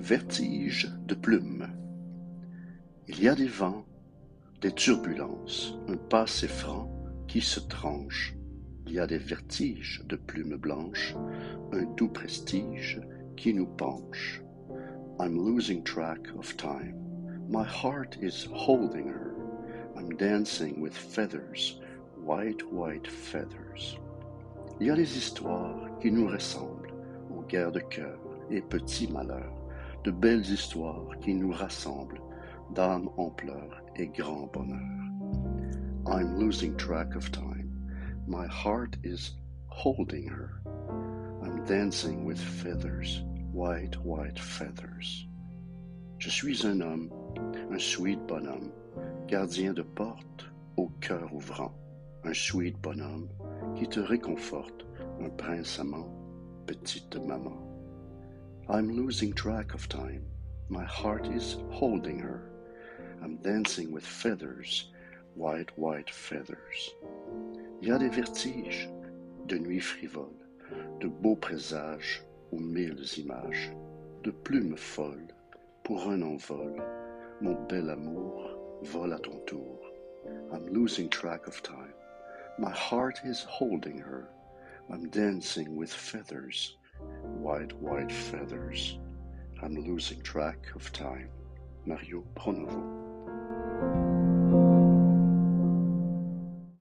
Vertige de plumes. Il y a des vents, des turbulences, un passé franc qui se tranche. Il y a des vertiges de plumes blanches, un doux prestige qui nous penche. I'm losing track of time. My heart is holding her. I'm dancing with feathers, white, white feathers. Il y a des histoires qui nous ressemblent aux guerres de cœur et petits malheurs de belles histoires qui nous rassemblent, d'âmes en pleurs et grand bonheur. I'm losing track of time. My heart is holding her. I'm dancing with feathers, white, white feathers. Je suis un homme, un sweet bonhomme, gardien de porte au cœur ouvrant, un sweet bonhomme qui te réconforte, un prince amant, petite maman. I'm losing track of time. My heart is holding her. I'm dancing with feathers, white, white feathers. Il y a des vertiges, de nuits frivoles, de beaux présages aux mille images, de plumes folles, pour un envol, mon bel amour, vole à ton tour. I'm losing track of time. My heart is holding her. I'm dancing with feathers, white, white feathers. I'm losing track of time. Mario Pronovo.